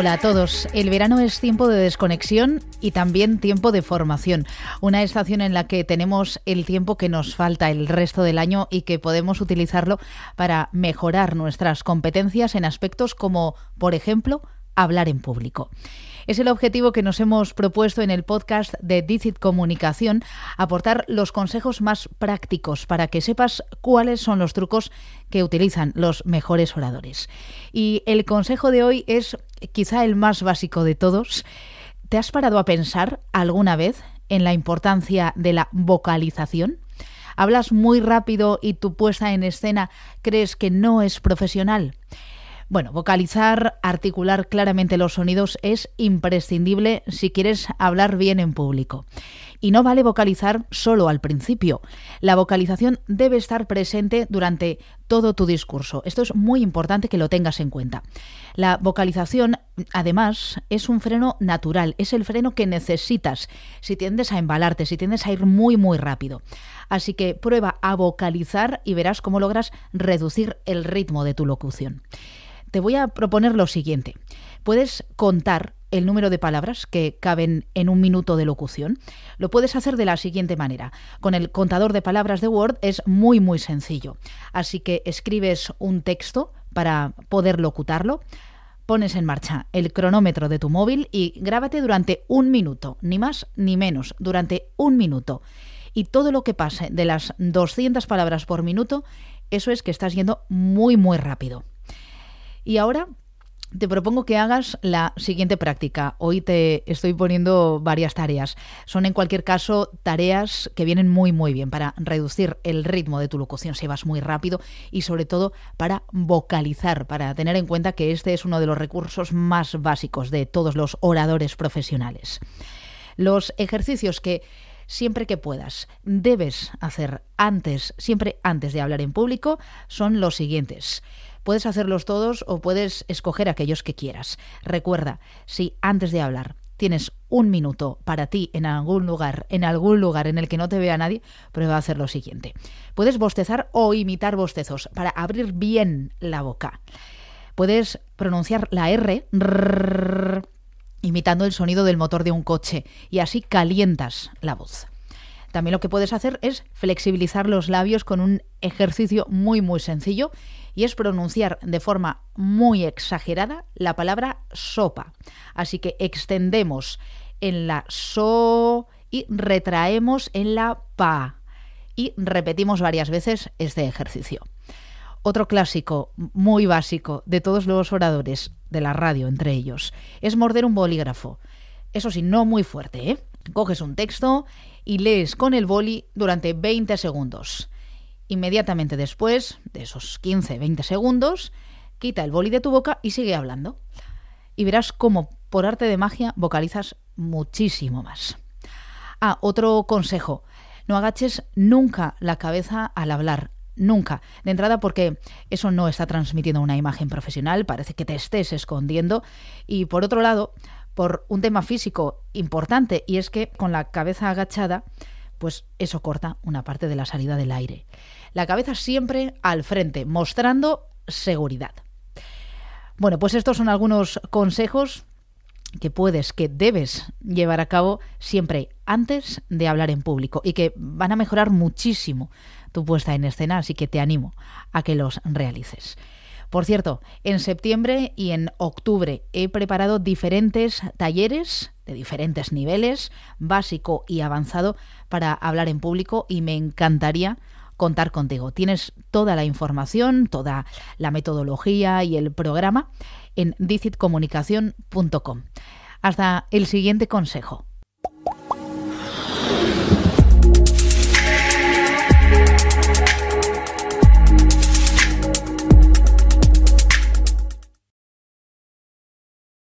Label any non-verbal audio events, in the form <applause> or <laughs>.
Hola a todos. El verano es tiempo de desconexión y también tiempo de formación. Una estación en la que tenemos el tiempo que nos falta el resto del año y que podemos utilizarlo para mejorar nuestras competencias en aspectos como, por ejemplo, hablar en público. Es el objetivo que nos hemos propuesto en el podcast de Dicit Comunicación, aportar los consejos más prácticos para que sepas cuáles son los trucos que utilizan los mejores oradores. Y el consejo de hoy es quizá el más básico de todos. ¿Te has parado a pensar alguna vez en la importancia de la vocalización? ¿Hablas muy rápido y tu puesta en escena crees que no es profesional? Bueno, vocalizar, articular claramente los sonidos es imprescindible si quieres hablar bien en público. Y no vale vocalizar solo al principio. La vocalización debe estar presente durante todo tu discurso. Esto es muy importante que lo tengas en cuenta. La vocalización, además, es un freno natural, es el freno que necesitas si tiendes a embalarte, si tiendes a ir muy, muy rápido. Así que prueba a vocalizar y verás cómo logras reducir el ritmo de tu locución te voy a proponer lo siguiente. Puedes contar el número de palabras que caben en un minuto de locución. Lo puedes hacer de la siguiente manera. Con el contador de palabras de Word es muy muy sencillo. Así que escribes un texto para poder locutarlo. Pones en marcha el cronómetro de tu móvil y grábate durante un minuto, ni más ni menos, durante un minuto. Y todo lo que pase de las 200 palabras por minuto, eso es que estás yendo muy muy rápido. Y ahora te propongo que hagas la siguiente práctica. Hoy te estoy poniendo varias tareas. Son en cualquier caso tareas que vienen muy muy bien para reducir el ritmo de tu locución si vas muy rápido y sobre todo para vocalizar, para tener en cuenta que este es uno de los recursos más básicos de todos los oradores profesionales. Los ejercicios que siempre que puedas debes hacer antes, siempre antes de hablar en público son los siguientes. Puedes hacerlos todos o puedes escoger aquellos que quieras. Recuerda, si antes de hablar tienes un minuto para ti en algún lugar, en algún lugar en el que no te vea nadie, prueba a hacer lo siguiente. Puedes bostezar o imitar bostezos para abrir bien la boca. Puedes pronunciar la R, <laughs> imitando el sonido del motor de un coche y así calientas la voz. También lo que puedes hacer es flexibilizar los labios con un ejercicio muy muy sencillo y es pronunciar de forma muy exagerada la palabra sopa. Así que extendemos en la so y retraemos en la pa y repetimos varias veces este ejercicio. Otro clásico muy básico de todos los oradores de la radio, entre ellos, es morder un bolígrafo. Eso sí, no muy fuerte, ¿eh? Coges un texto y lees con el boli durante 20 segundos. Inmediatamente después de esos 15-20 segundos, quita el boli de tu boca y sigue hablando. Y verás cómo, por arte de magia, vocalizas muchísimo más. Ah, otro consejo. No agaches nunca la cabeza al hablar. Nunca. De entrada porque eso no está transmitiendo una imagen profesional, parece que te estés escondiendo. Y por otro lado, por un tema físico importante, y es que con la cabeza agachada, pues eso corta una parte de la salida del aire la cabeza siempre al frente, mostrando seguridad. Bueno, pues estos son algunos consejos que puedes, que debes llevar a cabo siempre antes de hablar en público y que van a mejorar muchísimo tu puesta en escena, así que te animo a que los realices. Por cierto, en septiembre y en octubre he preparado diferentes talleres de diferentes niveles, básico y avanzado, para hablar en público y me encantaría contar contigo. Tienes toda la información, toda la metodología y el programa en dicitcomunicación.com. Hasta el siguiente consejo.